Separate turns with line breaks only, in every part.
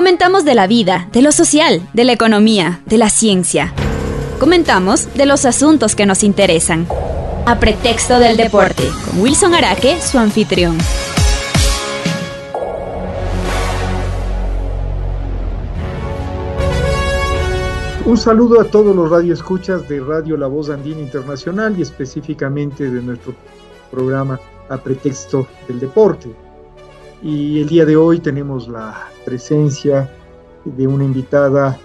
Comentamos de la vida, de lo social, de la economía, de la ciencia. Comentamos de los asuntos que nos interesan. A pretexto del deporte, con Wilson Araque, su anfitrión.
Un saludo a todos los radioescuchas de Radio La Voz Andina Internacional y específicamente de nuestro programa A Pretexto del Deporte. Y el día de hoy tenemos la presencia de una invitada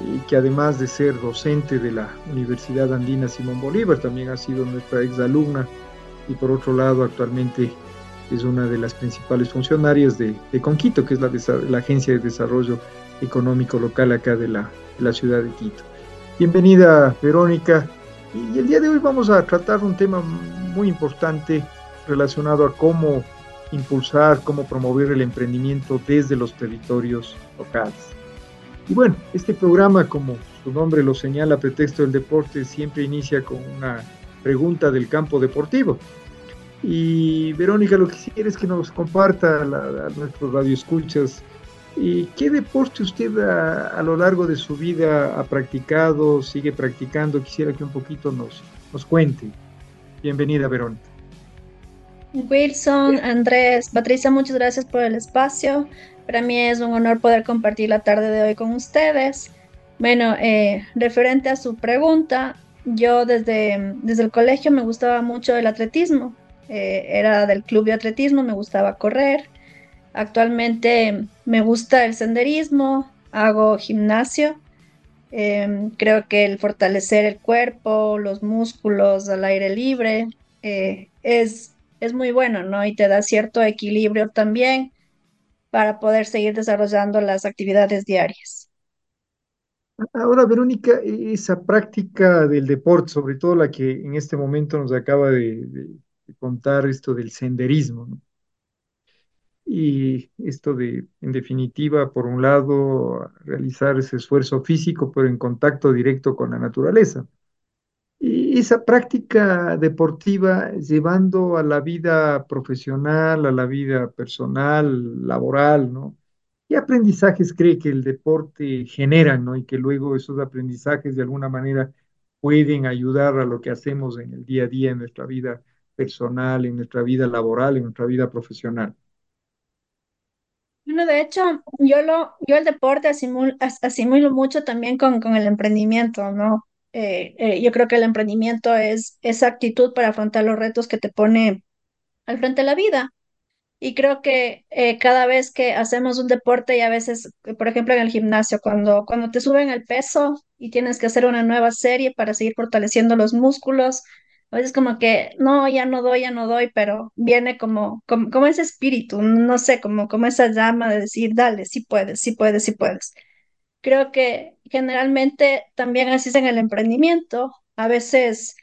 eh, que además de ser docente de la Universidad Andina Simón Bolívar, también ha sido nuestra exalumna y por otro lado actualmente es una de las principales funcionarias de, Conquito, que es la, la, Agencia de Desarrollo Económico Local acá de la, de la ciudad de Quito. Bienvenida Verónica y el día de hoy vamos a tratar un tema muy importante relacionado a cómo impulsar, cómo promover el emprendimiento desde los territorios locales. Y bueno, este programa, como su nombre lo señala, pretexto del deporte, siempre inicia con una pregunta del campo deportivo. Y Verónica, lo que quiere es que nos comparta a, nuestros radioescuchas y qué deporte usted a, lo largo de su vida ha practicado, sigue practicando. Quisiera que un poquito nos, nos cuente. Bienvenida, Verónica.
Wilson, Andrés, Patricia, muchas gracias por el espacio. Para mí es un honor poder compartir la tarde de hoy con ustedes. Bueno, eh, referente a su pregunta, yo desde, desde el colegio me gustaba mucho el atletismo. Eh, era del club de atletismo, me gustaba correr. Actualmente me gusta el senderismo, hago gimnasio. Em, creo que el fortalecer el cuerpo, los músculos al aire libre, eh, es es muy bueno, ¿no? Y te da cierto equilibrio también para poder seguir desarrollando las actividades diarias.
Ahora, Verónica, esa práctica del deporte, sobre todo la que en este momento nos acaba de, contar esto del senderismo, ¿no? Y esto de, en definitiva, por un lado, realizar ese esfuerzo físico, pero en contacto directo con la naturaleza esa práctica deportiva llevando a la vida profesional, a la vida personal, laboral, ¿no? ¿Qué aprendizajes cree que el deporte genera, ¿no? Y que luego esos aprendizajes de alguna manera pueden ayudar a lo que hacemos en el día a día, en nuestra vida personal, en nuestra vida laboral, en nuestra vida profesional.
Bueno, de hecho, yo lo, yo el deporte asimilo, mucho también con, con el emprendimiento, ¿no? Eh, eh, yo creo que el emprendimiento es esa actitud para afrontar los retos que te pone al frente de la vida. Y creo que eh, cada vez que hacemos un deporte y a veces, por ejemplo, en el gimnasio, cuando, cuando te suben el peso y tienes que hacer una nueva serie para seguir fortaleciendo los músculos, a veces como que, no, ya no doy, ya no doy, pero viene como, como, como ese espíritu, no sé, como, como esa llama de decir, dale, sí puedes, sí puedes, sí puedes. Creo que generalmente también así es en el emprendimiento. A veces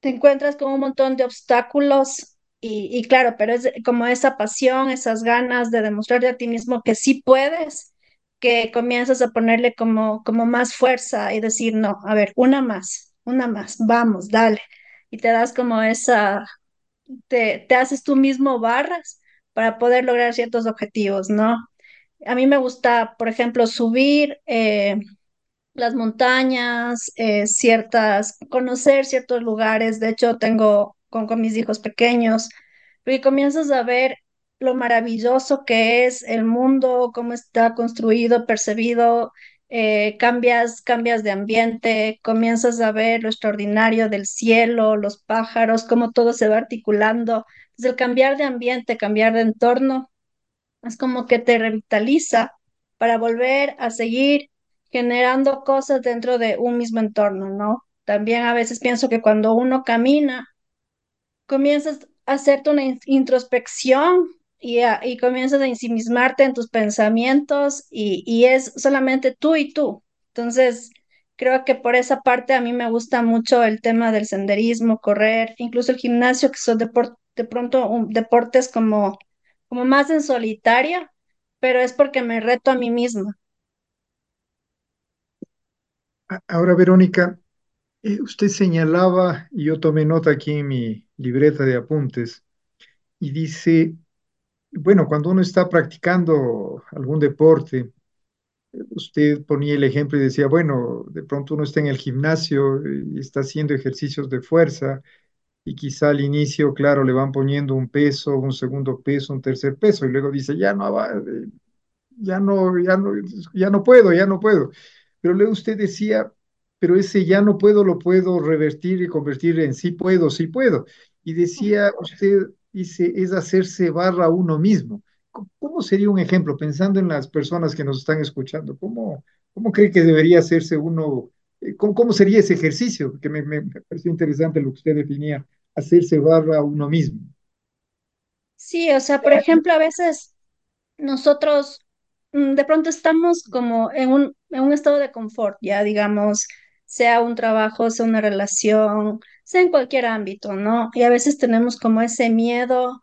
te encuentras con un montón de obstáculos y, claro, pero es como esa pasión, esas ganas de demostrarte a ti mismo que sí puedes, que comienzas a ponerle como, como más fuerza y decir, no, a ver, una más, una más, vamos, dale. Y te das como esa, te, te haces tú mismo barras para poder lograr ciertos objetivos, ¿no? A mí me gusta, por ejemplo, subir eh, las montañas, eh, ciertas, conocer ciertos lugares. De hecho, tengo con, mis hijos pequeños, y comienzas a ver lo maravilloso que es el mundo, cómo está construido, percibido, eh, cambias, cambias de ambiente, comienzas a ver lo extraordinario del cielo, los pájaros, cómo todo se va articulando. Entonces, el cambiar de ambiente, cambiar de entorno, es como que te revitaliza para volver a seguir generando cosas dentro de un mismo entorno, ¿no? También a veces pienso que cuando uno camina, comienzas a hacerte una introspección y, y comienzas a ensimismarte en tus pensamientos y, y es solamente tú y tú. Entonces, creo que por esa parte a mí me gusta mucho el tema del senderismo, correr, incluso el gimnasio, que son de pronto un, deportes como como más en solitario, pero es porque me reto a mí misma.
Ahora, Verónica, eh, usted señalaba, y yo tomé nota aquí en mi libreta de apuntes, y dice, bueno, cuando uno está practicando algún deporte, usted ponía el ejemplo y decía, bueno, de pronto uno está en el gimnasio y está haciendo ejercicios de fuerza y quizá al inicio, claro, le van poniendo un peso, un segundo peso, un tercer peso y luego dice, ya no, va, eh, ya no, ya no, ya no puedo, ya no puedo. Pero luego usted decía, pero ese ya no puedo lo puedo revertir y convertir en sí puedo, sí puedo. Y decía usted, dice, es hacerse barra uno mismo. ¿Cómo sería un ejemplo, pensando en las personas que nos están escuchando? ¿Cómo, cómo cree que debería hacerse uno? Eh, ¿Cómo, cómo sería ese ejercicio? Que me, me, me pareció interesante lo que usted definía, hacerse barra a uno mismo.
Sí, o sea, por ejemplo, a veces nosotros mm, de pronto estamos como en un, en un estado de confort, ya digamos, sea un trabajo, sea una relación, sea en cualquier ámbito, ¿no? Y a veces tenemos como ese miedo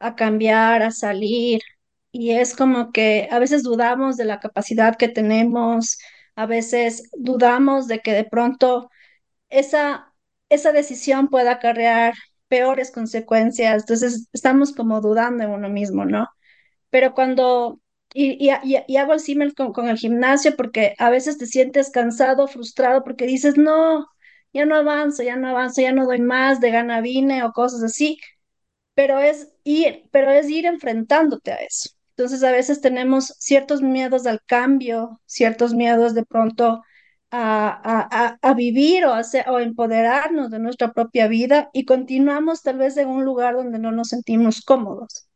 a cambiar, a salir, y es como que a veces dudamos de la capacidad que tenemos, a veces dudamos de que de pronto esa, esa decisión pueda acarrear peores consecuencias, entonces estamos como dudando en uno mismo, ¿no? Pero cuando, y, y, y- hago el símil con, con el gimnasio porque a veces te sientes cansado, frustrado porque dices, no, ya no avanzo, ya no avanzo, ya no doy más, de gana vine o cosas así, pero es ir, pero es ir enfrentándote a eso. Entonces a veces tenemos ciertos miedos al cambio, ciertos miedos de pronto a, a, a, vivir o, a o empoderarnos de nuestra propia vida y continuamos tal vez en un lugar donde no nos sentimos cómodos.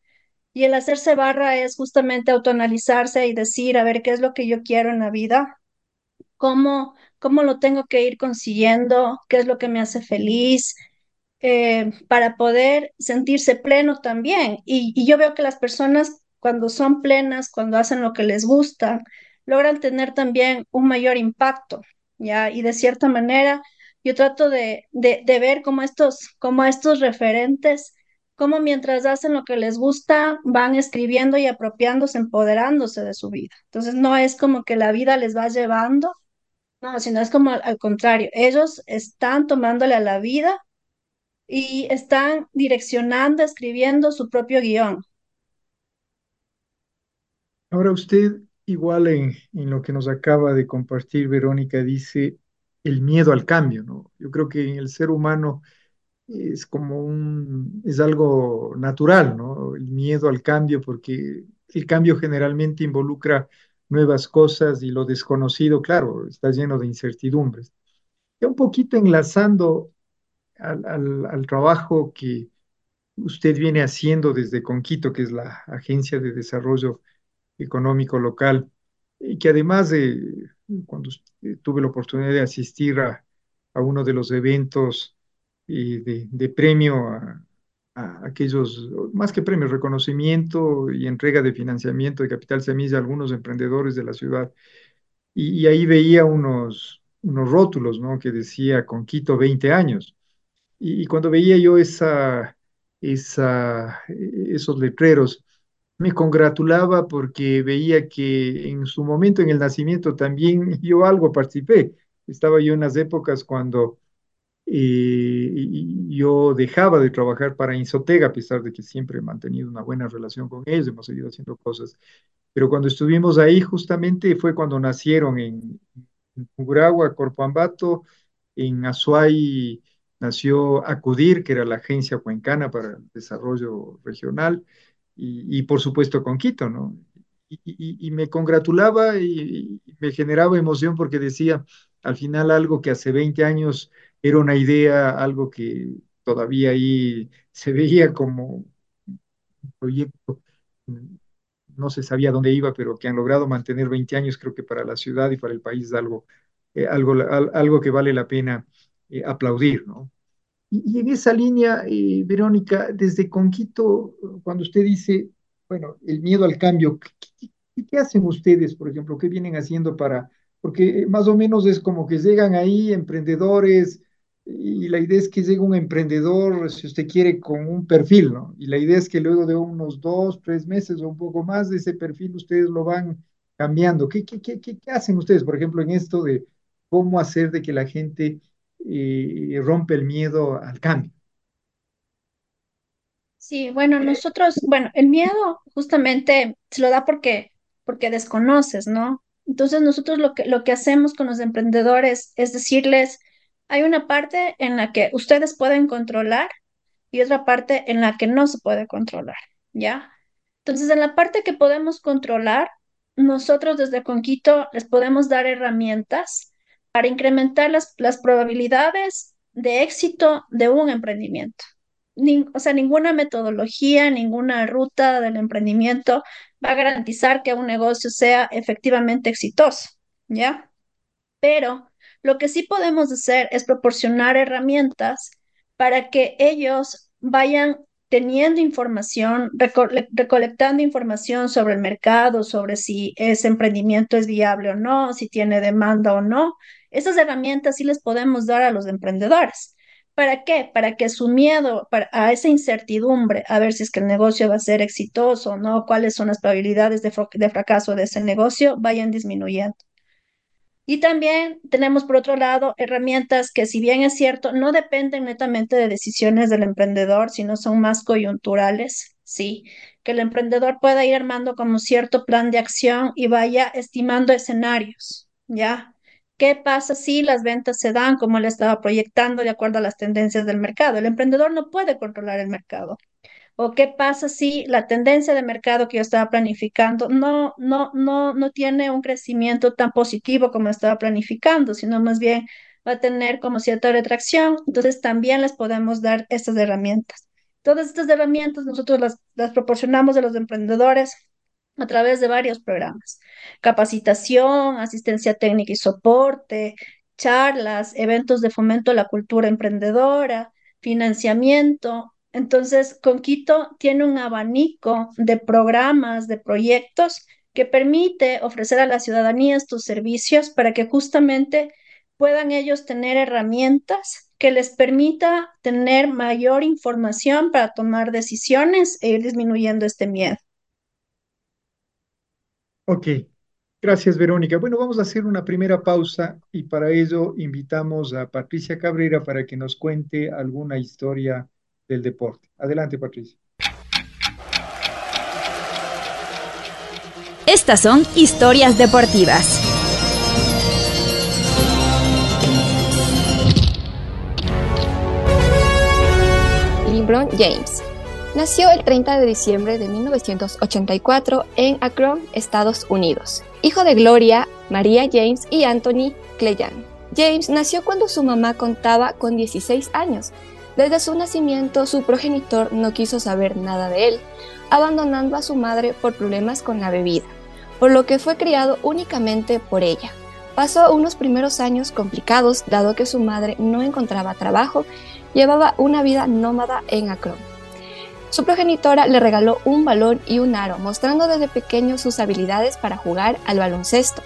Y el hacerse barra es justamente autoanalizarse y decir, a ver, ¿qué es lo que yo quiero en la vida? ¿Cómo, cómo lo tengo que ir consiguiendo? ¿Qué es lo que me hace feliz? eh, para poder sentirse pleno también. Y, y yo veo que las personas cuando son plenas, cuando hacen lo que les gusta, logran tener también un mayor impacto, ¿ya? Y de cierta manera, yo trato de, de, ver como estos, como estos referentes, como mientras hacen lo que les gusta, van escribiendo y apropiándose, empoderándose de su vida. Entonces, no es como que la vida les va llevando, no, sino es como al, al contrario, ellos están tomándole a la vida y están direccionando, escribiendo su propio guion.
Ahora usted, igual en, en lo que nos acaba de compartir Verónica, dice el miedo al cambio, ¿no? Yo creo que en el ser humano es como un, es algo natural, ¿no? El miedo al cambio, porque el cambio generalmente involucra nuevas cosas y lo desconocido, claro, está lleno de incertidumbres. Ya un poquito enlazando al, al, al trabajo que usted viene haciendo desde Conquito, que es la Agencia de Desarrollo Económico Local, y que además de, cuando tuve la oportunidad de asistir a, a uno de los eventos de, de premio a, a, aquellos, más que premios, reconocimiento y entrega de financiamiento de Capital Semilla a algunos emprendedores de la ciudad. Y, y ahí veía unos, unos rótulos, ¿no? Que decía con Quito 20 años. Y, y cuando veía yo esa, esa, esos letreros, me congratulaba porque veía que en su momento, en el nacimiento, también yo algo participé. Estaba yo en las épocas cuando y yo dejaba de trabajar para Insotega, a pesar de que siempre he mantenido una buena relación con ellos, hemos seguido haciendo cosas. Pero cuando estuvimos ahí, justamente fue cuando nacieron en, en Tungurahua, Corpoambato, en Azuay nació Acudir, que era la agencia cuencana para el desarrollo regional, y, por supuesto con Quito, ¿no? Y, me congratulaba y, me generaba emoción porque decía, al final algo que hace 20 años era una idea, algo que todavía ahí se veía como un proyecto, no se sabía dónde iba, pero que han logrado mantener 20 años, creo que para la ciudad y para el país es algo, eh, algo, al, algo que vale la pena eh, aplaudir, ¿no? Y, y, en esa línea, eh, Verónica, desde Conquito, cuando usted dice, bueno, el miedo al cambio, ¿qué, qué, qué hacen ustedes, por ejemplo? ¿Qué vienen haciendo para, porque más o menos es como que llegan ahí emprendedores y la idea es que llegue un emprendedor, si usted quiere, con un perfil, ¿no? Y la idea es que luego de unos dos, tres meses o un poco más de ese perfil ustedes lo van cambiando. ¿Qué, qué, qué, qué hacen ustedes, por ejemplo, en esto de cómo hacer de que la gente eh, rompe el miedo al cambio?
Sí, bueno, nosotros, bueno, el miedo justamente se lo da porque, porque desconoces, ¿no? Entonces nosotros lo que, lo que hacemos con los emprendedores es decirles, hay una parte en la que ustedes pueden controlar y otra parte en la que no se puede controlar, ¿ya? Entonces, en la parte que podemos controlar, nosotros desde Conquito les podemos dar herramientas para incrementar las, las probabilidades de éxito de un emprendimiento. o sea, ninguna metodología, ninguna ruta del emprendimiento va a garantizar que un negocio sea efectivamente exitoso, ¿ya? Pero lo que sí podemos hacer es proporcionar herramientas para que ellos vayan teniendo información, recolectando información sobre el mercado, sobre si ese emprendimiento es viable o no, si tiene demanda o no. Esas herramientas sí les podemos dar a los emprendedores. ¿Para qué? Para que su miedo a esa incertidumbre, a ver si es que el negocio va a ser exitoso o no, cuáles son las probabilidades de fracaso de ese negocio, vayan disminuyendo. Y también tenemos, por otro lado, herramientas que, si bien es cierto, no dependen netamente de decisiones del emprendedor, sino son más coyunturales, ¿sí? Que el emprendedor pueda ir armando como cierto plan de acción y vaya estimando escenarios, ¿ya? ¿Qué pasa si las ventas se dan como él estaba proyectando de acuerdo a las tendencias del mercado? El emprendedor no puede controlar el mercado, ¿O qué pasa si la tendencia de mercado que yo estaba planificando no, no, no, no tiene un crecimiento tan positivo como estaba planificando, sino más bien va a tener como cierta retracción? Entonces también les podemos dar estas herramientas. Todas estas herramientas nosotros las, las proporcionamos a los emprendedores a través de varios programas. Capacitación, asistencia técnica y soporte, charlas, eventos de fomento a la cultura emprendedora, financiamiento, entonces, Conquito tiene un abanico de programas, de proyectos que permite ofrecer a la ciudadanía estos servicios para que justamente puedan ellos tener herramientas que les permita tener mayor información para tomar decisiones e ir disminuyendo este miedo.
Ok, gracias Verónica. Bueno, vamos a hacer una primera pausa y para ello invitamos a Patricia Cabrera para que nos cuente alguna historia del deporte. Adelante, Patricia.
Estas son historias deportivas.
LeBron James nació el 30 de diciembre de 1984 en Akron, Estados Unidos, hijo de Gloria, María James y Anthony Cleyan. James nació cuando su mamá contaba con 16 años desde su nacimiento, su progenitor no quiso saber nada de él, abandonando a su madre por problemas con la bebida, por lo que fue criado únicamente por ella. Pasó unos primeros años complicados dado que su madre no encontraba trabajo, llevaba una vida nómada en Akron. Su progenitora le regaló un balón y un aro, mostrando desde pequeño sus habilidades para jugar al baloncesto.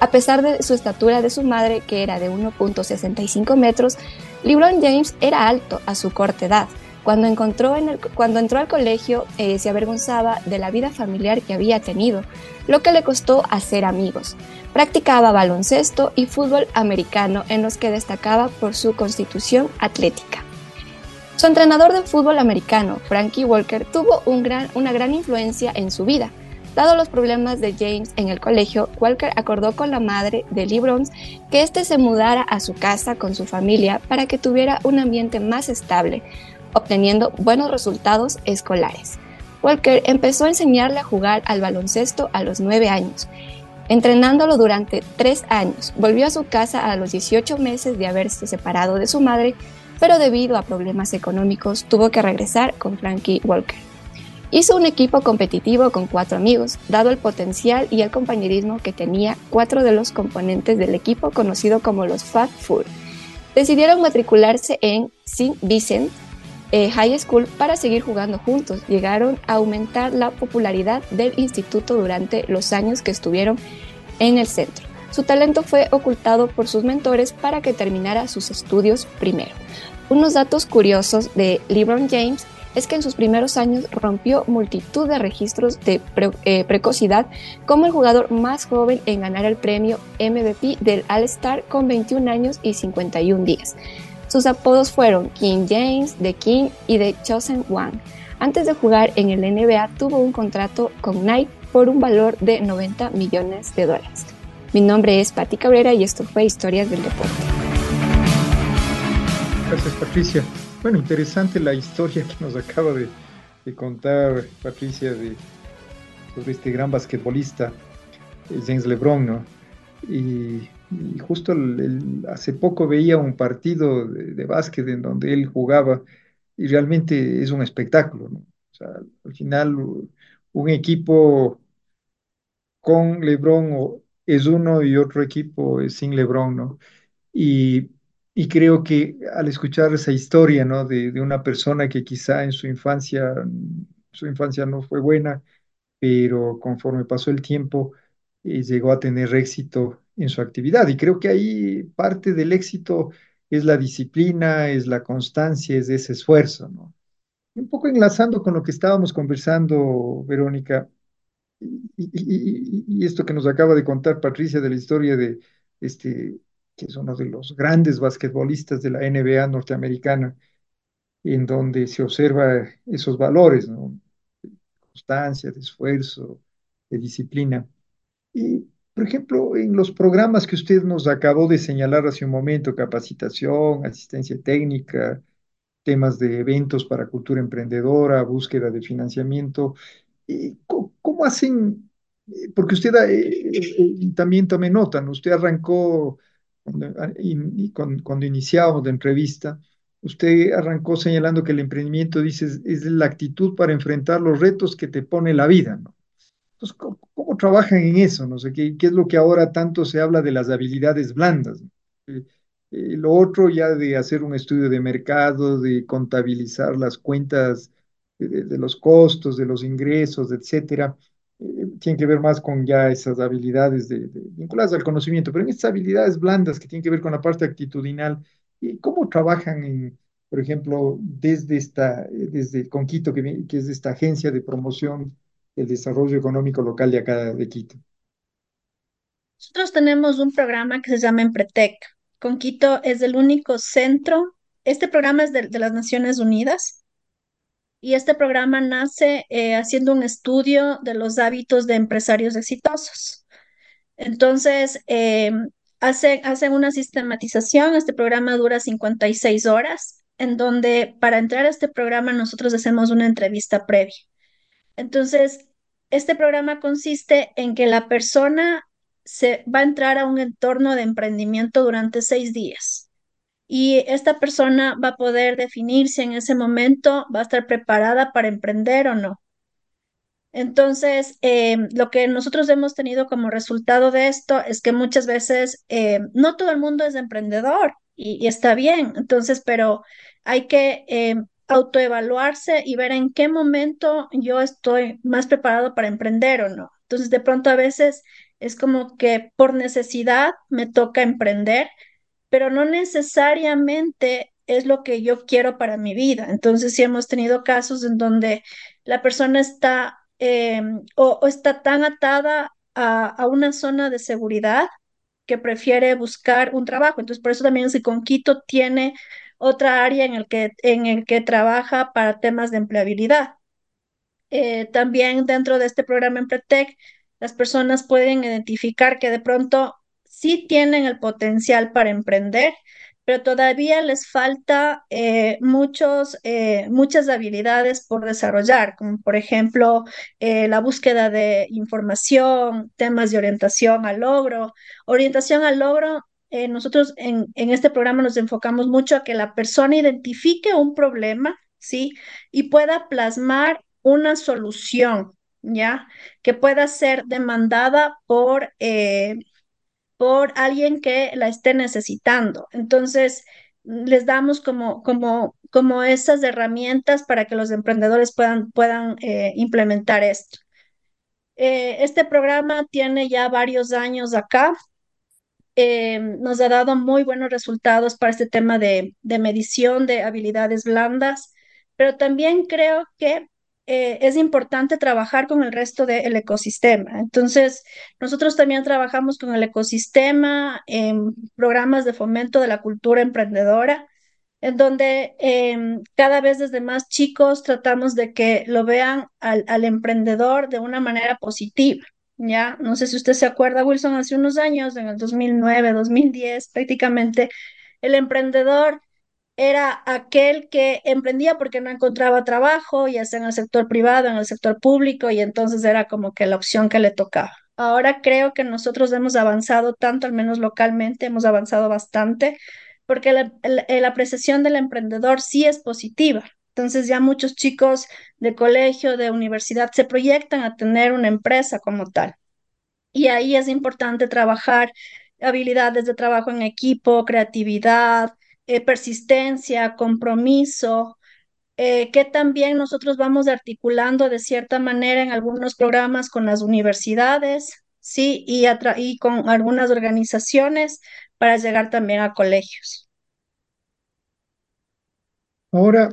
A pesar de su estatura de su madre, que era de 1.65 metros, LeBron James era alto a su corta edad. Cuando, entró al colegio eh, se avergonzaba de la vida familiar que había tenido, lo que le costó hacer amigos. Practicaba baloncesto y fútbol americano en los que destacaba por su constitución atlética. Su entrenador de fútbol americano, Frankie Walker, tuvo una gran influencia en su vida. Dado los problemas de James en el colegio, Walker acordó con la madre de LeBron que éste se mudara a su casa con su familia para que tuviera un ambiente más estable, obteniendo buenos resultados escolares. Walker empezó a enseñarle a jugar al baloncesto a los 9 años. Entrenándolo durante 3 años, volvió a su casa a los 18 meses de haberse separado de su madre, pero debido a problemas económicos tuvo que regresar con Frankie Walker. Hizo un equipo competitivo con cuatro amigos, dado el potencial y el compañerismo que tenía cuatro de los componentes del equipo conocido como los Fat Four. Decidieron matricularse en St. Vincent eh, High School para seguir jugando juntos. Llegaron a aumentar la popularidad del instituto durante los años que estuvieron en el centro. Su talento fue ocultado por sus mentores para que terminara sus estudios primero. Unos datos curiosos de LeBron James es que en sus primeros años rompió multitud de registros de eh, precocidad como el jugador más joven en ganar el premio MVP del All-Star con 21 años y 51 días. Sus apodos fueron King James, The King y The Chosen One. Antes de jugar en el NBA tuvo un contrato con Nike por un valor de 90 millones de dólares. Mi nombre es Patti Cabrera y esto fue Historias del Deporte.
Gracias, Patricia. Bueno, interesante la historia que nos acaba de, contar Patricia de, sobre este gran basquetbolista, eh, James LeBron, ¿no? Y, justo hace poco veía un partido de, de, básquet en donde él jugaba y realmente es un espectáculo, ¿no? O sea, al final un equipo con LeBron es uno y otro equipo es sin LeBron, ¿no? Y, creo que al escuchar esa historia, ¿no? De, una persona que quizá en su infancia, su infancia no fue buena, pero conforme pasó el tiempo, eh, llegó a tener éxito en su actividad. Y creo que ahí parte del éxito es la disciplina, es la constancia, es ese esfuerzo, ¿no? Un poco enlazando con lo que estábamos conversando, Verónica, y, esto que nos acaba de contar Patricia de la historia de este, que es uno de los grandes basquetbolistas de la NBA norteamericana, en donde se observa esos valores, ¿no? De constancia, de esfuerzo, de disciplina. Y, por ejemplo, en los programas que usted nos acabó de señalar hace un momento, capacitación, asistencia técnica, temas de eventos para cultura emprendedora, búsqueda de financiamiento, ¿cómo, hacen? Eh, porque usted eh, eh, también tome nota, ¿no? Usted arrancó, cuando, cuando iniciamos la entrevista, usted arrancó señalando que el emprendimiento, dice, es la actitud para enfrentar los retos que te pone la vida, ¿no? Entonces, ¿cómo, trabajan en eso? No sé, ¿qué, ¿qué, es lo que ahora tanto se habla de las habilidades blandas? lo otro ya de hacer un estudio de mercado, de contabilizar las cuentas de, los costos, de los ingresos, etcétera, eh, tiene que ver más con ya esas habilidades de, vinculadas al conocimiento, pero en estas habilidades blandas que tienen que ver con la parte actitudinal, ¿cómo trabajan por ejemplo, desde esta, desde Conquito, que, es esta agencia de promoción del desarrollo económico local de acá de Quito?
Nosotros tenemos un programa que se llama Empretec. Conquito es el único centro, este programa es de las Naciones Unidas, y este programa nace eh, haciendo un estudio de los hábitos de empresarios exitosos. Entonces, eh, hacen hace una sistematización, este programa dura 56 horas, en donde para entrar a este programa nosotros hacemos una entrevista previa. Entonces, este programa consiste en que la persona se va a entrar a un entorno de emprendimiento durante seis días y esta persona va a poder definir si en ese momento va a estar preparada para emprender o no. Entonces, eh, lo que nosotros hemos tenido como resultado de esto es que muchas veces eh, no todo el mundo es emprendedor y, está bien, entonces, pero hay que eh, autoevaluarse y ver en qué momento yo estoy más preparado para emprender o no. Entonces, de pronto a veces es como que por necesidad me toca emprender pero no necesariamente es lo que yo quiero para mi vida. Entonces, sí hemos tenido casos en donde la persona está em, o, está tan atada a, una zona de seguridad que prefiere buscar un trabajo. Entonces, por eso también Quito tiene otra área en el que, en el que trabaja para temas de empleabilidad. Eh, también dentro de este programa Empretec, las personas pueden identificar que de pronto sí tienen el potencial para emprender, pero todavía les falta eh, muchos, eh, muchas habilidades por desarrollar, como por ejemplo eh, la búsqueda de información, temas de orientación al logro. Orientación al logro, nosotros en, en este programa nos enfocamos mucho a que la persona identifique un problema, ¿sí? Y pueda plasmar una solución, ¿ya? Que pueda ser demandada por por alguien que la esté necesitando. Entonces, les damos como, como, como esas herramientas para que los emprendedores puedan, puedan eh, implementar esto. Eh, este programa tiene ya varios años acá. Eh, nos ha dado muy buenos resultados para este tema de, de medición de habilidades blandas, pero también creo que eh, es importante trabajar con el resto del ecosistema. Entonces, nosotros también trabajamos con el ecosistema en programas de fomento de la cultura emprendedora, en donde em, cada vez desde más chicos tratamos de que lo vean al, al emprendedor de una manera positiva. ya, no sé si usted se acuerda, Wilson, hace unos años, en el 2009, 2010, prácticamente, el emprendedor era aquel que emprendía porque no encontraba trabajo, ya sea en el sector privado, en el sector público, y entonces era como que la opción que le tocaba. Ahora creo que nosotros hemos avanzado tanto, al menos localmente, hemos avanzado bastante, porque la, la apreciación del emprendedor sí es positiva. Entonces ya muchos chicos de colegio, de universidad, se proyectan a tener una empresa como tal. Y ahí es importante trabajar habilidades de trabajo en equipo, creatividad, eh, persistencia, compromiso, eh, que también nosotros vamos articulando de cierta manera en algunos programas con las universidades, sí, y, y con algunas organizaciones para llegar también a colegios.
Ahora,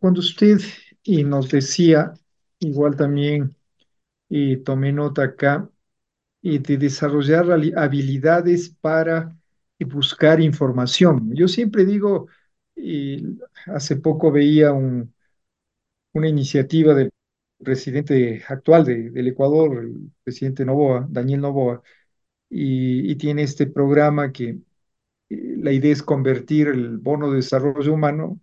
cuando usted y nos decía, igual también, y tomé nota acá, y de desarrollar habilidades para buscar información. Yo siempre digo, y hace poco veía un, una iniciativa del presidente actual de, del Ecuador, el presidente Novoa, Daniel Novoa, y, tiene este programa que eh, la idea es convertir el bono de desarrollo humano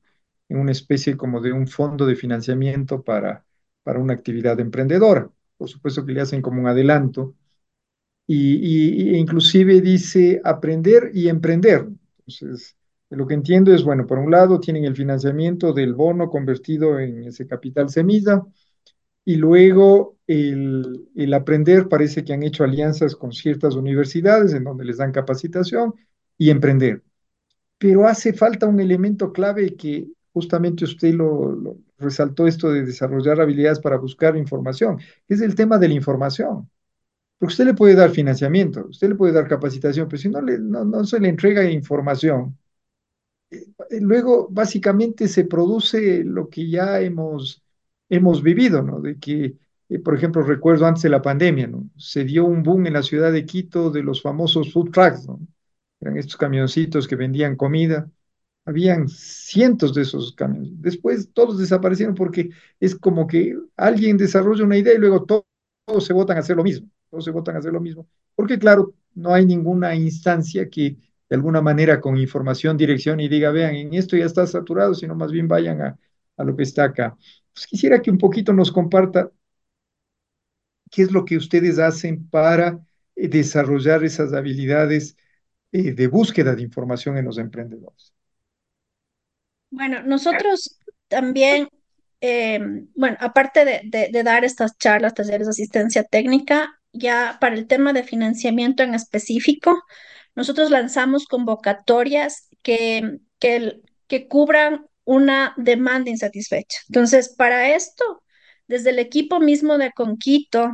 en una especie como de un fondo de financiamiento para, para una actividad emprendedora. Por supuesto que le hacen como un adelanto y, inclusive dice aprender y emprender. Entonces, lo que entiendo es, bueno, por un lado tienen el financiamiento del bono convertido en ese capital semilla y luego el, aprender, parece que han hecho alianzas con ciertas universidades en donde les dan capacitación y emprender. Pero hace falta un elemento clave que justamente usted lo, lo, resaltó esto de desarrollar habilidades para buscar información, es el tema de la información. Porque usted le puede dar financiamiento, usted le puede dar capacitación, pero si no, le, no, se le entrega información, eh, luego básicamente se produce lo que ya hemos, hemos vivido, ¿no? De que, eh, por ejemplo, recuerdo antes de la pandemia, ¿no? Se dio un boom en la ciudad de Quito de los famosos food trucks, ¿no? Eran estos camioncitos que vendían comida. Habían cientos de esos camiones. Después todos desaparecieron porque es como que alguien desarrolla una idea y luego todos se votan a hacer lo mismo todos se votan a hacer lo mismo, porque claro, no hay ninguna instancia que de alguna manera con información, dirección y diga, vean, en esto ya está saturado, sino más bien vayan a, a lo que está acá. Pues quisiera que un poquito nos comparta qué es lo que ustedes hacen para eh, desarrollar esas habilidades eh, de búsqueda de información en los emprendedores.
Bueno, nosotros también eh, bueno, aparte de, de, de, dar estas charlas, talleres de asistencia técnica, ya para el tema de financiamiento en específico, nosotros lanzamos convocatorias que, que, cubran una demanda insatisfecha. Entonces, para esto, desde el equipo mismo de Conquito,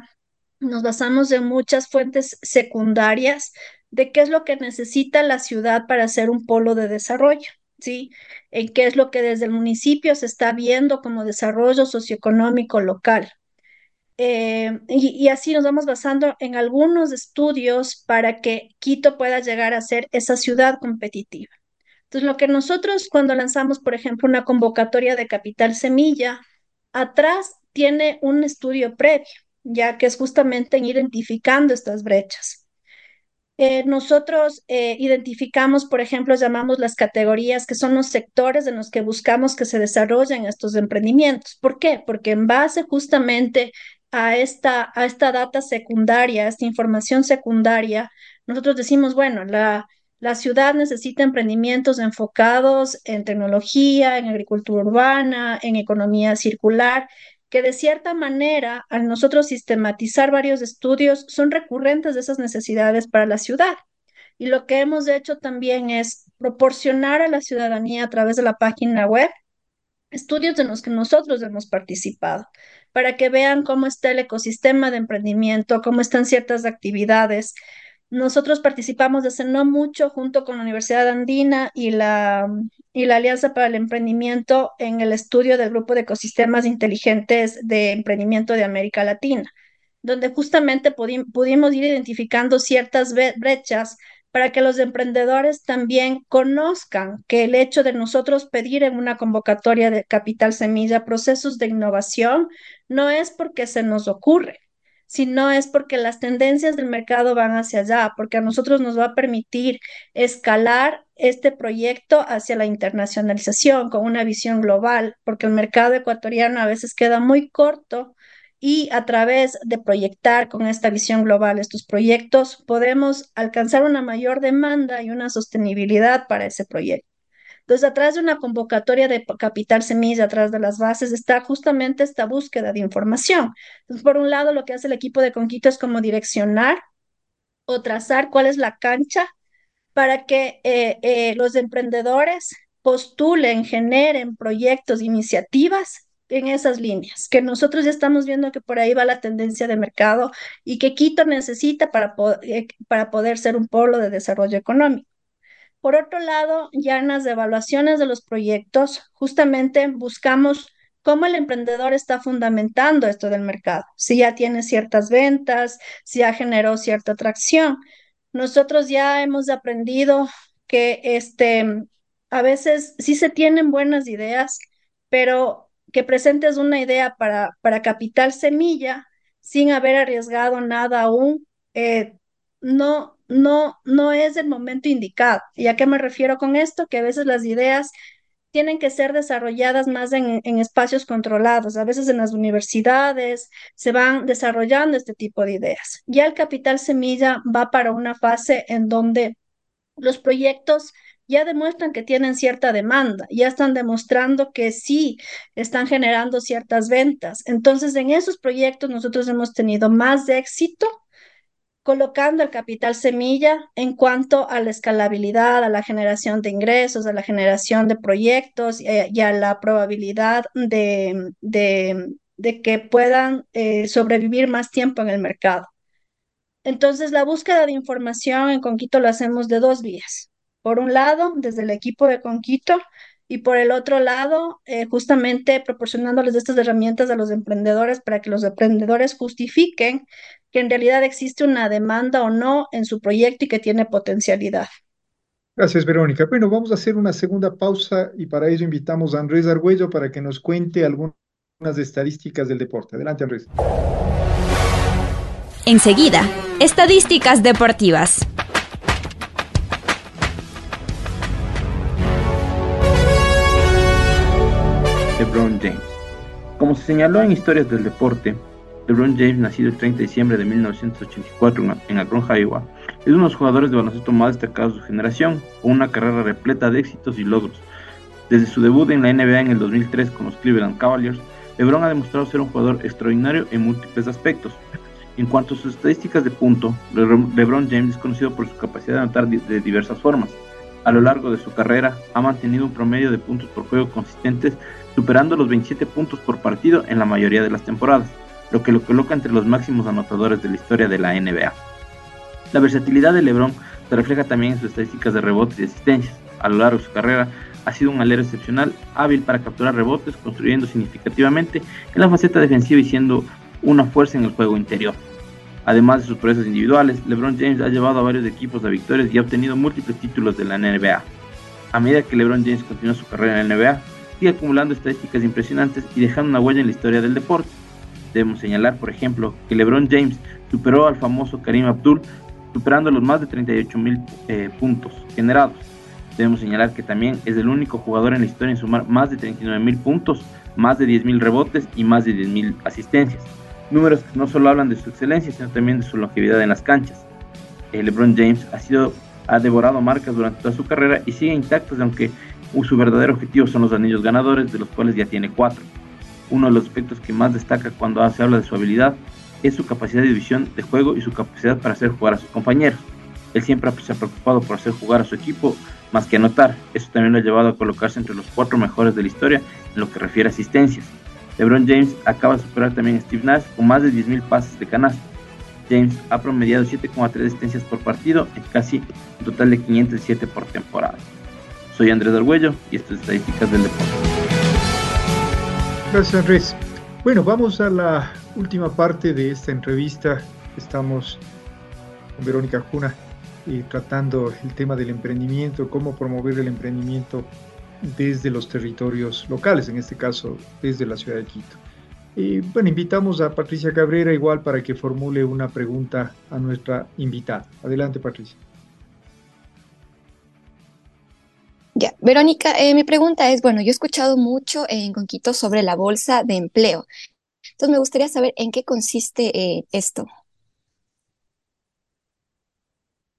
nos basamos en muchas fuentes secundarias de qué es lo que necesita la ciudad para ser un polo de desarrollo, ¿sí? En qué es lo que desde el municipio se está viendo como desarrollo socioeconómico local. Eh, y, así nos vamos basando en algunos estudios para que Quito pueda llegar a ser esa ciudad competitiva. Entonces, lo que nosotros cuando lanzamos, por ejemplo, una convocatoria de capital semilla, atrás tiene un estudio previo, ya que es justamente en identificando estas brechas. Eh, nosotros eh, identificamos, por ejemplo, llamamos las categorías que son los sectores en los que buscamos que se desarrollen estos emprendimientos. ¿Por qué? Porque en base justamente a esta, a esta data secundaria, a esta información secundaria, nosotros decimos, bueno, la, la ciudad necesita emprendimientos enfocados en tecnología, en agricultura urbana, en economía circular, que de cierta manera, al nosotros sistematizar varios estudios, son recurrentes de esas necesidades para la ciudad. Y lo que hemos hecho también es proporcionar a la ciudadanía a través de la página web estudios en los que nosotros hemos participado, para que vean cómo está el ecosistema de emprendimiento, cómo están ciertas actividades. Nosotros participamos desde no mucho junto con la Universidad Andina y la, y la Alianza para el Emprendimiento en el estudio del Grupo de Ecosistemas Inteligentes de Emprendimiento de América Latina, donde justamente pudimos ir identificando ciertas brechas para que los emprendedores también conozcan que el hecho de nosotros pedir en una convocatoria de Capital Semilla procesos de innovación no es porque se nos ocurre, sino es porque las tendencias del mercado van hacia allá, porque a nosotros nos va a permitir escalar este proyecto hacia la internacionalización con una visión global, porque el mercado ecuatoriano a veces queda muy corto y a través de proyectar con esta visión global estos proyectos podemos alcanzar una mayor demanda y una sostenibilidad para ese proyecto. Entonces, atrás de una convocatoria de capital semilla, atrás de las bases, está justamente esta búsqueda de información. Entonces, por un lado, lo que hace el equipo de Conquito es como direccionar o trazar cuál es la cancha para que eh, eh, los emprendedores postulen, generen proyectos, iniciativas en esas líneas, que nosotros ya estamos viendo que por ahí va la tendencia de mercado y que Quito necesita para, eh, para poder ser un polo de desarrollo económico. Por otro lado, ya en las evaluaciones de los proyectos, justamente buscamos cómo el emprendedor está fundamentando esto del mercado, si ya tiene ciertas ventas, si ya generó cierta atracción. Nosotros ya hemos aprendido que este, a veces sí se tienen buenas ideas, pero que presentes una idea para, para capital semilla sin haber arriesgado nada aún, eh, no, no, no es el momento indicado. ¿Y a qué me refiero con esto? Que a veces las ideas tienen que ser desarrolladas más en, espacios controlados. A veces en las universidades se van desarrollando este tipo de ideas. Ya el capital semilla va para una fase en donde los proyectos ya demuestran que tienen cierta demanda, ya están demostrando que sí están generando ciertas ventas. Entonces, en esos proyectos nosotros hemos tenido más éxito colocando el capital semilla en cuanto a la escalabilidad, a la generación de ingresos, a la generación de proyectos eh, y, a la probabilidad de, que puedan eh, sobrevivir más tiempo en el mercado. Entonces, la búsqueda de información en Conquito lo hacemos de dos vías. Por un lado, desde el equipo de Conquito, y por el otro lado, eh, justamente proporcionándoles estas herramientas a los emprendedores para que los emprendedores justifiquen que en realidad existe una demanda o no en su proyecto y que tiene potencialidad.
Gracias, Verónica. Bueno, vamos a hacer una segunda pausa y para ello invitamos a Andrés Argüello para que nos cuente algunas estadísticas del deporte. Adelante, Andrés.
Enseguida, estadísticas deportivas.
LeBron James. Como se señaló en Historias del Deporte, LeBron James, nacido el 30 de diciembre de 1984 en Akron, Iowa, es uno de los jugadores de baloncesto más destacados de su generación, con una carrera repleta de éxitos y logros. Desde su debut en la NBA en el 2003 con los Cleveland Cavaliers, LeBron ha demostrado ser un jugador extraordinario en múltiples aspectos. En cuanto a sus estadísticas de punto, LeBron James es conocido por su capacidad de anotar de diversas formas. A lo largo de su carrera, ha mantenido un promedio de puntos por juego consistentes, superando los 27 puntos por partido en la mayoría de las temporadas lo que lo coloca entre los máximos anotadores de la historia de la NBA. La versatilidad de LeBron se refleja también en sus estadísticas de rebotes y asistencias. A lo largo de su carrera ha sido un alero excepcional, hábil para capturar rebotes, construyendo significativamente en la faceta defensiva y siendo una fuerza en el juego interior. Además de sus proezas individuales, LeBron James ha llevado a varios equipos a victorias y ha obtenido múltiples títulos de la NBA. A medida que LeBron James continúa su carrera en la NBA, sigue acumulando estadísticas impresionantes y dejando una huella en la historia del deporte. Debemos señalar, por ejemplo, que LeBron James superó al famoso Karim Abdul, superando los más de 38 mil eh, puntos generados. Debemos señalar que también es el único jugador en la historia en sumar más de 39 mil puntos, más de 10 mil rebotes y más de 10 mil asistencias. Números que no solo hablan de su excelencia, sino también de su longevidad en las canchas. Eh, LeBron James ha sido ha devorado marcas durante toda su carrera y sigue intacto, aunque su verdadero objetivo son los anillos ganadores, de los cuales ya tiene cuatro. Uno de los aspectos que más destaca cuando se habla de su habilidad es su capacidad de visión de juego y su capacidad para hacer jugar a sus compañeros. Él siempre se ha preocupado por hacer jugar a su equipo más que anotar. Eso también lo ha llevado a colocarse entre los cuatro mejores de la historia en lo que refiere a asistencias. LeBron James acaba de superar también a Steve Nash con más de 10.000 pases de canasta. James ha promediado 7,3 asistencias por partido en casi un total de 507 por temporada. Soy Andrés Arguello y estas estadísticas del deporte.
Gracias, Andrés. Bueno, vamos a la última parte de esta entrevista. Estamos con Verónica Juna y tratando el tema del emprendimiento, cómo promover el emprendimiento desde los territorios locales, en este caso desde la ciudad de Quito. Y bueno, invitamos a Patricia Cabrera igual para que formule una pregunta a nuestra invitada. Adelante, Patricia.
Ya, Verónica, eh, mi pregunta es, bueno, yo he escuchado mucho en Conquito sobre la bolsa de empleo. Entonces me gustaría saber en qué consiste eh, esto.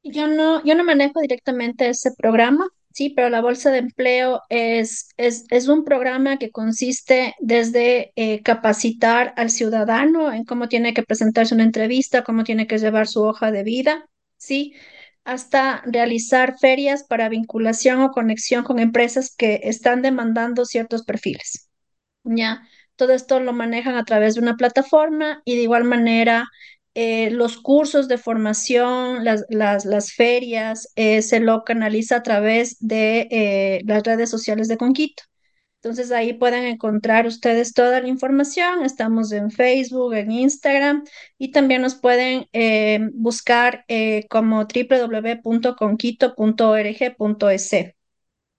Yo no, yo no manejo directamente ese programa, sí, pero la Bolsa de Empleo es, es, es un programa que consiste desde eh, capacitar al ciudadano en cómo tiene que presentarse una entrevista, cómo tiene que llevar su hoja de vida, sí, hasta realizar ferias para vinculación o conexión con empresas que están demandando ciertos perfiles. Ya, todo esto lo manejan a través de una plataforma y de igual manera eh, los cursos de formación, las, las, ferias, eh, se lo canaliza a través de eh, las redes sociales de Conquito. Entonces ahí pueden encontrar ustedes toda la información. Estamos en Facebook, en Instagram y también nos pueden buscar como www.conquito.org.es.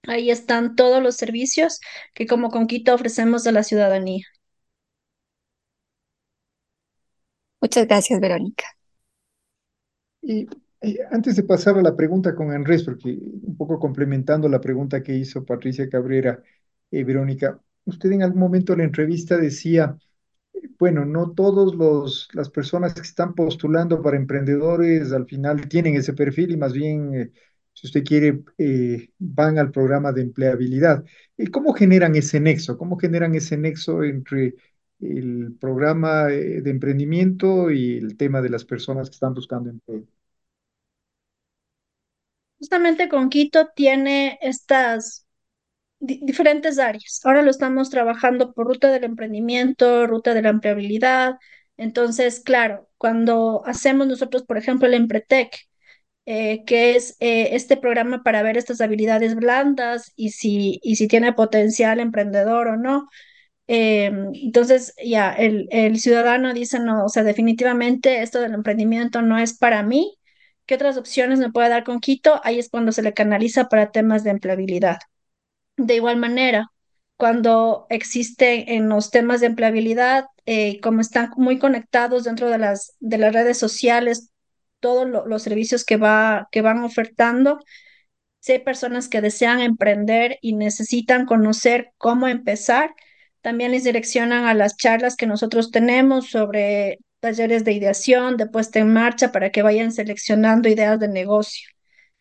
Ahí están todos los servicios que como Conquito ofrecemos a la ciudadanía.
Muchas gracias, Verónica.
Y, antes de pasar a la pregunta con Andrés, porque un poco complementando la pregunta que hizo Patricia Cabrera, eh, Verónica, usted en algún momento en la entrevista decía, bueno, no todos los las personas que están postulando para emprendedores al final tienen ese perfil y más bien, eh, si usted quiere, eh, van al programa de empleabilidad. ¿Cómo generan ese nexo? ¿Cómo generan ese nexo entre el programa eh, de emprendimiento y el tema de las personas que están buscando empleo.
Justamente con Quito tiene estas diferentes áreas. Ahora lo estamos trabajando por ruta del emprendimiento, ruta de la empleabilidad. Entonces, claro, cuando hacemos nosotros, por ejemplo, el Empretec, eh, que es eh, este programa para ver estas habilidades blandas y si, y si tiene potencial emprendedor o no, Em, entonces, ya, el, el, ciudadano dice, no, o sea, definitivamente esto del emprendimiento no es para mí. ¿Qué otras opciones me puede dar con Quito? Ahí es cuando se le canaliza para temas de empleabilidad. De igual manera, cuando existe en los temas de empleabilidad, eh, como están muy conectados dentro de las, de las redes sociales, todos los servicios que, va, que van ofertando, si hay personas que desean emprender y necesitan conocer cómo empezar, también les direccionan a las charlas que nosotros tenemos sobre talleres de ideación, de puesta en marcha, para que vayan seleccionando ideas de negocio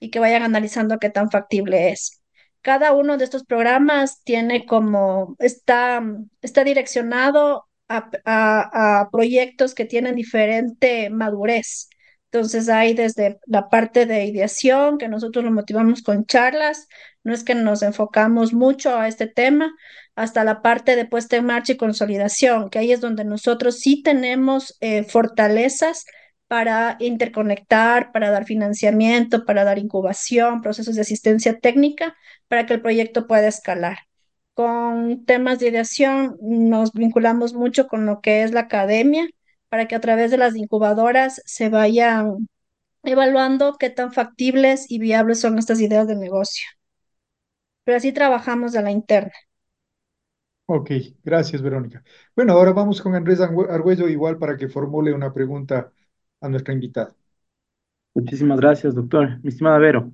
y que vayan analizando qué tan factible es. Cada uno de estos programas tiene como, está, está direccionado a, a proyectos que tienen diferente madurez. Entonces hay desde la parte de ideación, que nosotros lo motivamos con charlas, no es que nos enfocamos mucho a este tema, hasta la parte de puesta en marcha y consolidación, que ahí es donde nosotros sí tenemos eh, fortalezas para interconectar, para dar financiamiento, para dar incubación, procesos de asistencia técnica, para que el proyecto pueda escalar. Con temas de ideación nos vinculamos mucho con lo que es la academia, para que a través de las incubadoras se vayan evaluando qué tan factibles y viables son estas ideas de negocio. Pero así trabajamos a la interna.
Ok, gracias, Verónica. Bueno, ahora vamos con Andrés Argüello igual para que formule una pregunta a nuestra invitada.
Muchísimas gracias, doctor. Mi estimada Vero,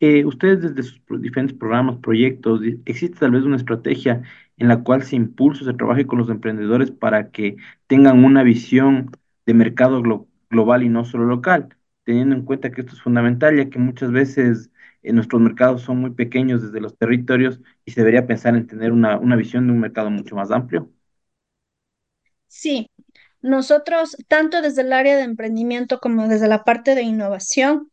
eh, ustedes desde sus diferentes programas, proyectos, ¿existe tal vez una estrategia en la cual se impulse, se trabaje con los emprendedores para que tengan una visión de mercado global y no solo local? Teniendo en cuenta que esto es fundamental, ya que muchas veces en nuestros mercados son muy pequeños desde los territorios y se debería pensar en tener una, una visión de un mercado mucho más amplio.
Sí, nosotros, tanto desde el área de emprendimiento como desde la parte de innovación,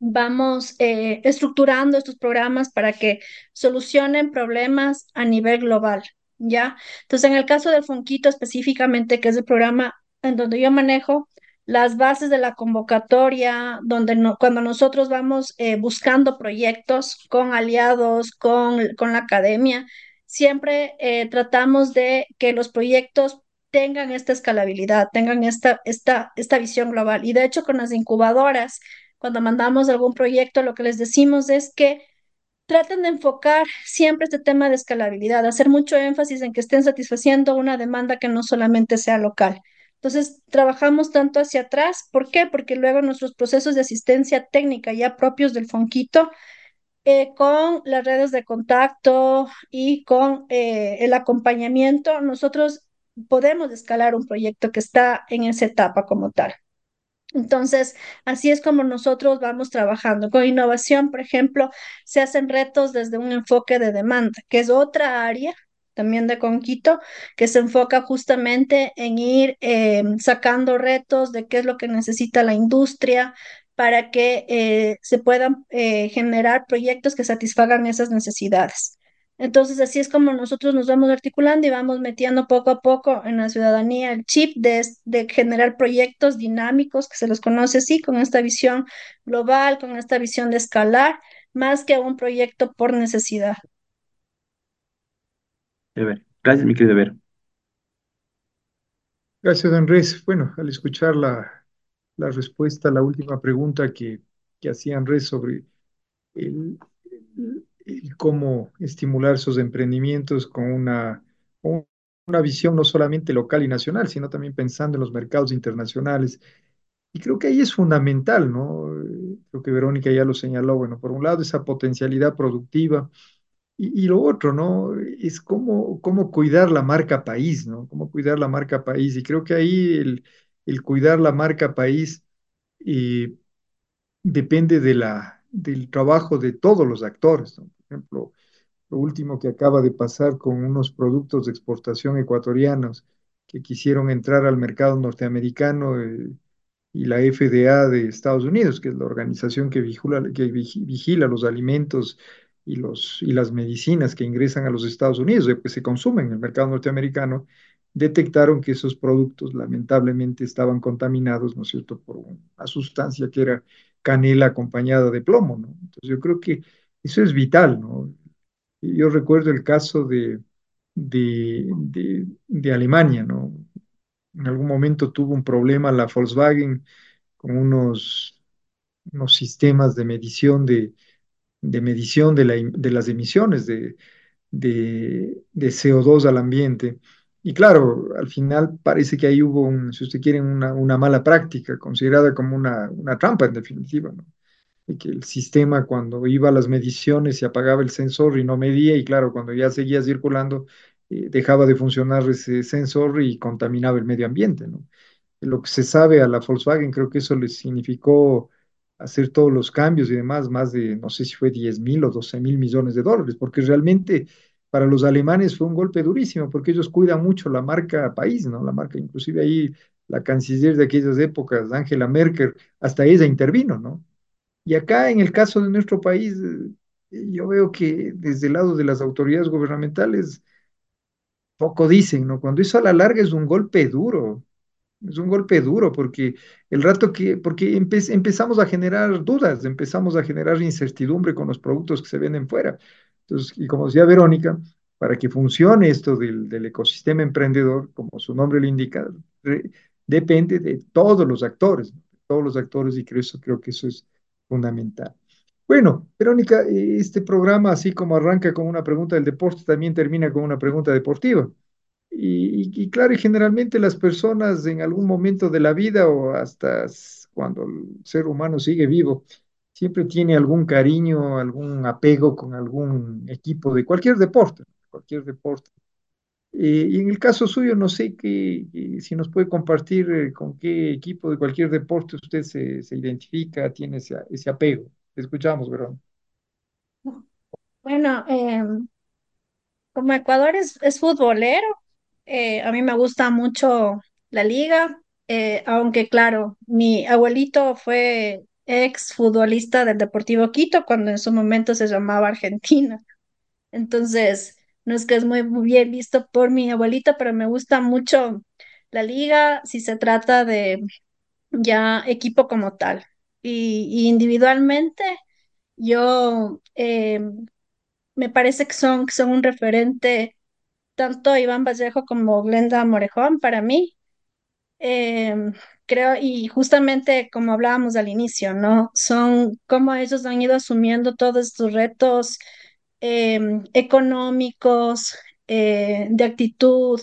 vamos eh, estructurando estos programas para que solucionen problemas a nivel global, ¿ya? Entonces, en el caso del Fonquito específicamente, que es el programa en donde yo manejo las bases de la convocatoria, donde cuando nosotros vamos eh, buscando proyectos con aliados, con, con la academia, siempre eh, tratamos de que los proyectos tengan esta escalabilidad, tengan esta, esta, esta visión global. Y de hecho, con las incubadoras, cuando mandamos algún proyecto, lo que les decimos es que traten de enfocar siempre este tema de escalabilidad, hacer mucho énfasis en que estén satisfaciendo una demanda que no solamente sea local. Entonces, trabajamos tanto hacia atrás. ¿Por qué? Porque luego nuestros procesos de asistencia técnica ya propios del Fonquito, eh, con las redes de contacto y con eh, el acompañamiento, nosotros podemos escalar un proyecto que está en esa etapa como tal. Entonces, así es como nosotros vamos trabajando. Con innovación, por ejemplo, se hacen retos desde un enfoque de demanda, que es otra área también de Conquito, que se enfoca justamente en ir eh, sacando retos de qué es lo que necesita la industria para que eh, se puedan eh, generar proyectos que satisfagan esas necesidades. Entonces, así es como nosotros nos vamos articulando y vamos metiendo poco a poco en la ciudadanía el chip de, de generar proyectos dinámicos, que se los conoce así, con esta visión global, con esta visión de escalar, más que un proyecto por necesidad.
Gracias, mi querido Ver.
Gracias, Andrés. Bueno, al escuchar la, la respuesta a la última pregunta que, que hacía Andrés sobre el, cómo estimular esos emprendimientos con una, una visión no solamente local y nacional, sino también pensando en los mercados internacionales. Y creo que ahí es fundamental, ¿no? Creo que Verónica ya lo señaló, bueno, por un lado esa potencialidad productiva y, lo otro, ¿no? Es cómo, cómo cuidar la marca país, ¿no? Cómo cuidar la marca país. Y creo que ahí el, el cuidar la marca país eh, depende de la, del trabajo de todos los actores. Por ejemplo, lo último que acaba de pasar con unos productos de exportación ecuatorianos que quisieron entrar al mercado norteamericano eh, y la FDA de Estados Unidos, que es la organización que vigila, que vigila los alimentos y, los, y las medicinas que ingresan a los Estados Unidos, que se consumen en el mercado norteamericano, detectaron que esos productos lamentablemente estaban contaminados, ¿no es cierto?, por una sustancia que era canela acompañada de plomo. Entonces yo creo que eso es vital, ¿no? Yo recuerdo el caso de, de, de, Alemania, ¿no? En algún momento tuvo un problema la Volkswagen con unos, unos sistemas de medición de, de medición de, la, de las emisiones de, de, CO2 al ambiente. Y claro, al final parece que ahí hubo, un, si usted quiere, una, mala práctica, considerada como una, trampa en definitiva, que el sistema cuando iba a las mediciones se apagaba el sensor y no medía, y claro, cuando ya seguía circulando, eh, dejaba de funcionar ese sensor y contaminaba el medio ambiente. Lo que se sabe a la Volkswagen, creo que eso le significó hacer todos los cambios y demás, más de, no sé si fue 10 mil o 12 mil millones de dólares, porque realmente para los alemanes fue un golpe durísimo, porque ellos cuidan mucho la marca país, ¿no? La marca, inclusive ahí la canciller de aquellas épocas, Angela Merkel, hasta ella intervino, ¿no? Y acá en el caso de nuestro país, eh, yo veo que desde el lado de las autoridades gubernamentales, poco dicen, ¿no? Cuando eso a la larga es un golpe duro, es un golpe duro porque el rato que, porque empezamos a generar dudas, empezamos a generar incertidumbre con los productos que se venden fuera. Entonces, y como decía Verónica, para que funcione esto del, del ecosistema emprendedor, como su nombre lo indica, depende de todos los actores, todos los actores y creo, eso, creo que eso es fundamental. Bueno, Verónica, este programa, así como arranca con una pregunta del deporte, también termina con una pregunta deportiva. Y, claro, y generalmente las personas en algún momento de la vida o hasta cuando el ser humano sigue vivo, siempre tiene algún cariño, algún apego con algún equipo de cualquier deporte, cualquier deporte. Eh, y en el caso suyo, no sé qué, si nos puede compartir eh, con qué equipo de cualquier deporte usted se, se identifica, tiene ese, ese apego. escuchamos, Verón.
Bueno, em, como Ecuador es, es futbolero, eh, a mí me gusta mucho la liga, eh, aunque claro, mi abuelito fue ex futbolista del Deportivo Quito cuando en su momento se llamaba Argentina. Entonces, no es que es muy, bien visto por mi abuelito, pero me gusta mucho la liga si se trata de ya equipo como tal. Y, individualmente, yo eh, me parece que son, que son un referente tanto Iván Vallejo como Glenda Morejón para mí. Em, creo, y justamente como hablábamos al inicio, ¿no? Son cómo ellos han ido asumiendo todos estos retos em, económicos, eh, de actitud,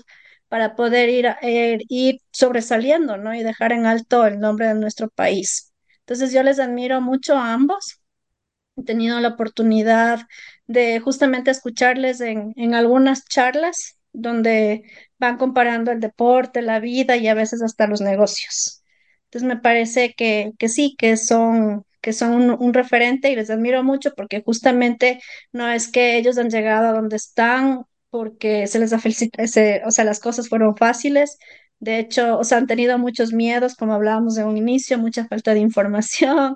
para poder ir, a- eh, ir sobresaliendo, ¿no? Y dejar en alto el nombre de nuestro país. Entonces yo les admiro mucho a ambos. Tenido la oportunidad de justamente escucharles en, en algunas charlas donde van comparando el deporte, la vida y a veces hasta los negocios. Entonces me parece que, que sí, que son, que son un, un referente y les admiro mucho porque justamente no es que ellos han llegado a donde están porque se les ha felicitado, o sea, las cosas fueron fáciles. De hecho, o sea, han tenido muchos miedos, como hablábamos de un inicio, mucha falta de información,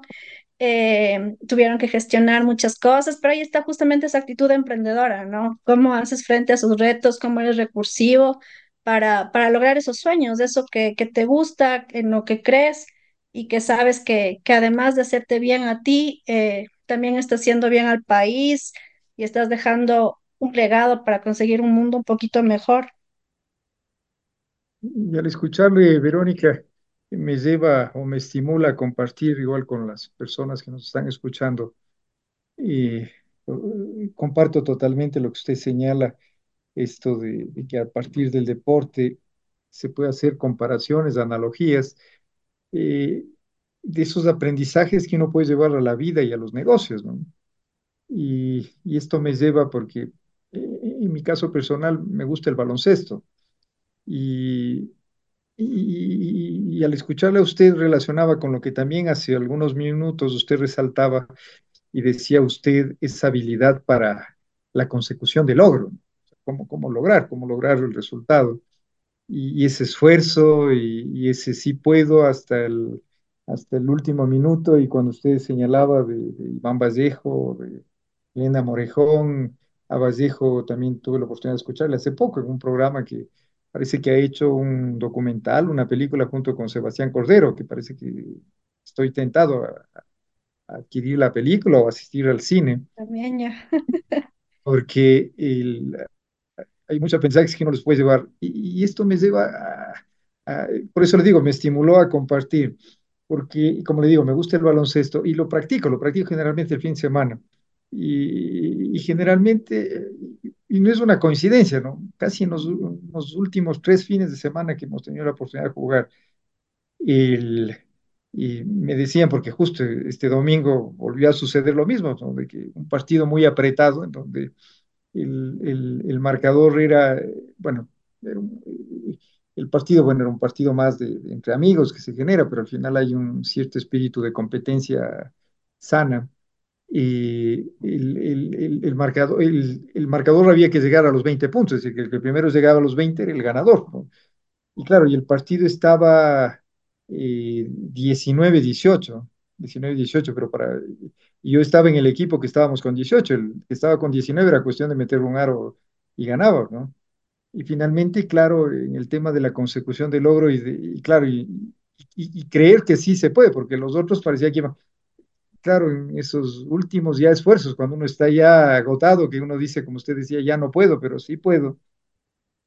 eh, tuvieron que gestionar muchas cosas, pero ahí está justamente esa actitud emprendedora, ¿no? Cómo haces frente a sus retos, cómo eres recursivo para, para lograr esos sueños, eso que, que te gusta, en lo que crees y que sabes que, que además de hacerte bien a ti, eh, también estás haciendo bien al país y estás dejando un legado para conseguir un mundo un poquito mejor.
Y al escucharle, Verónica, me lleva o me estimula a compartir igual con las personas que nos están escuchando. Y comparto totalmente lo que usted señala, esto de, de que a partir del deporte se puede hacer comparaciones, analogías, eh, de esos aprendizajes que uno puede llevar a la vida y a los negocios, ¿no? Y, y esto me lleva porque eh, en mi caso personal me gusta el baloncesto. Y Y, al escucharle a usted relacionaba con lo que también hace algunos minutos usted resaltaba y decía usted esa habilidad para la consecución de logro, cómo, cómo lograr, cómo lograr el resultado y, ese esfuerzo y, ese sí puedo hasta el, hasta el último minuto y cuando usted señalaba de, de Iván Vallejo, de Elena Morejón, a Vallejo también tuve la oportunidad de escucharle hace poco en un programa que parece que ha hecho un documental, una película junto con Sebastián Cordero, que parece que estoy tentado a, a adquirir la película o asistir al cine,
También ya.
porque el, hay muchos aprendizajes que uno los puede llevar. Y, y esto me lleva a, a, por eso le digo, me estimuló a compartir, porque, como le digo, me gusta el baloncesto y lo practico, lo practico generalmente el fin de semana. Y, y generalmente, y no es una coincidencia, ¿no? Casi en los, últimos tres fines de semana que hemos tenido la oportunidad de jugar, y me decían, porque justo este domingo volvió a suceder lo mismo, ¿no? un partido muy apretado, en donde el, el, el marcador era, bueno, el partido, bueno, era un partido más de, entre amigos que se genera, pero al final hay un cierto espíritu de competencia sana. Y el, el, el marcador, el, marcador había que llegar a los 20 puntos, es decir, que el que primero llegaba a los 20 era el ganador. ¿no? Y claro, y el partido estaba eh, 19-18, 19-18, pero para... Yo estaba en el equipo que estábamos con 18, el que estaba con 19 era cuestión de meter un aro y ganaba, ¿no? Y finalmente, claro, en el tema de la consecución del logro y, de, y claro, y, y, y, creer que sí se puede, porque los otros parecía que iban, claro, en esos últimos ya esfuerzos, cuando uno está ya agotado, que uno dice, como usted decía, ya no puedo, pero sí puedo.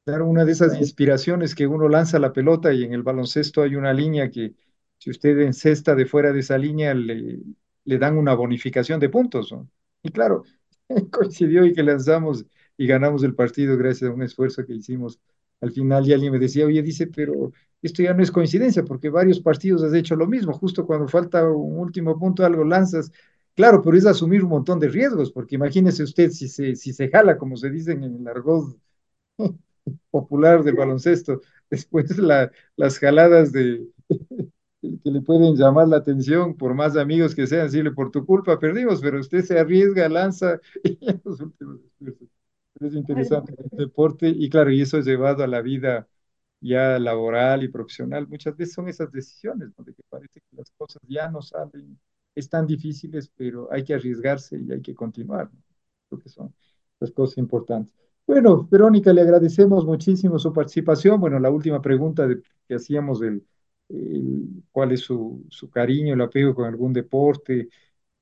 Claro, una de esas inspiraciones que uno lanza la pelota y en el baloncesto hay una línea que si usted encesta de fuera de esa línea le, le dan una bonificación de puntos. ¿no? Y claro, coincidió y que lanzamos y ganamos el partido gracias a un esfuerzo que hicimos al final. Y alguien me decía, oye, dice, pero esto ya no es coincidencia porque varios partidos has hecho lo mismo. Justo cuando falta un último punto, algo lanzas. Claro, pero es asumir un montón de riesgos, porque imagínese usted si se, si se jala, como se dice en el argot popular del baloncesto, después la, las jaladas de, que le pueden llamar la atención, por más amigos que sean, decirle, por tu culpa perdimos, pero usted se arriesga, lanza y los últimos esfuerzos. Es interesante el deporte y claro, y eso es llevado a la vida ya laboral y profesional. Muchas veces son esas decisiones, ¿no? de que parece que las cosas ya no salen, están difíciles, pero hay que arriesgarse y hay que continuar. ¿no? Que son las cosas importantes. Bueno, Verónica, le agradecemos muchísimo su participación. Bueno, la última pregunta de, que hacíamos del el, cuál es su, su, cariño, el apego con algún deporte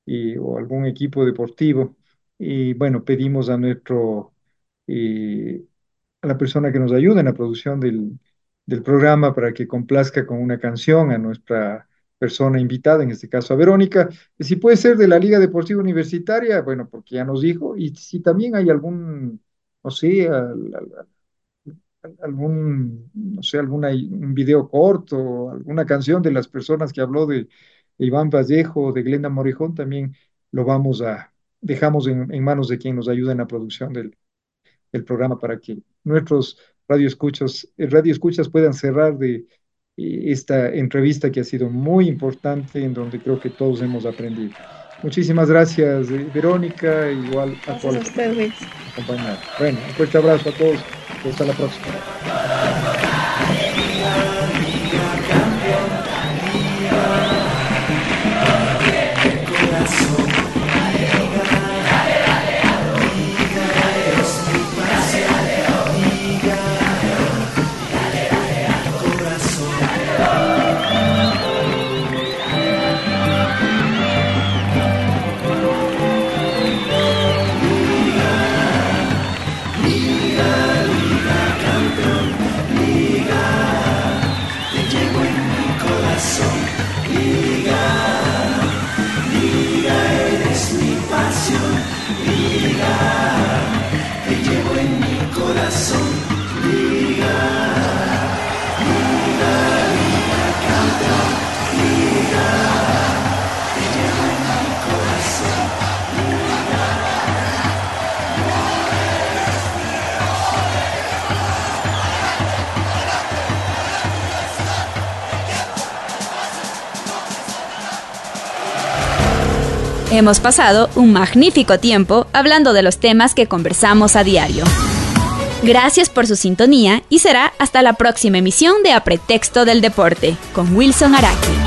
y, o algún equipo deportivo. Y bueno, pedimos a nuestro, eh, a la persona que nos ayuda en la producción del, del programa para que complazca con una canción a nuestra persona invitada, en este caso a Verónica. Si puede ser de la Liga Deportiva Universitaria, bueno, porque ya nos dijo, y si también hay algún, no sé, algún, no sé, alguna, un video corto, alguna canción de las personas que habló de, Iván Vallejo, de Glenda Morijón, también lo vamos a, dejamos en, manos de quien nos ayuda en la producción del programa para que nuestros radioescuchas, escuchas puedan cerrar de eh, esta entrevista que ha sido muy importante, en donde creo que todos hemos aprendido. Muchísimas gracias, eh, Verónica, igual a todos. Bueno, un fuerte abrazo a todos hasta la próxima.
Hemos pasado un magnífico tiempo hablando de los temas que conversamos a diario. Gracias por su sintonía y será hasta la próxima emisión de A Pretexto del Deporte con Wilson Araki.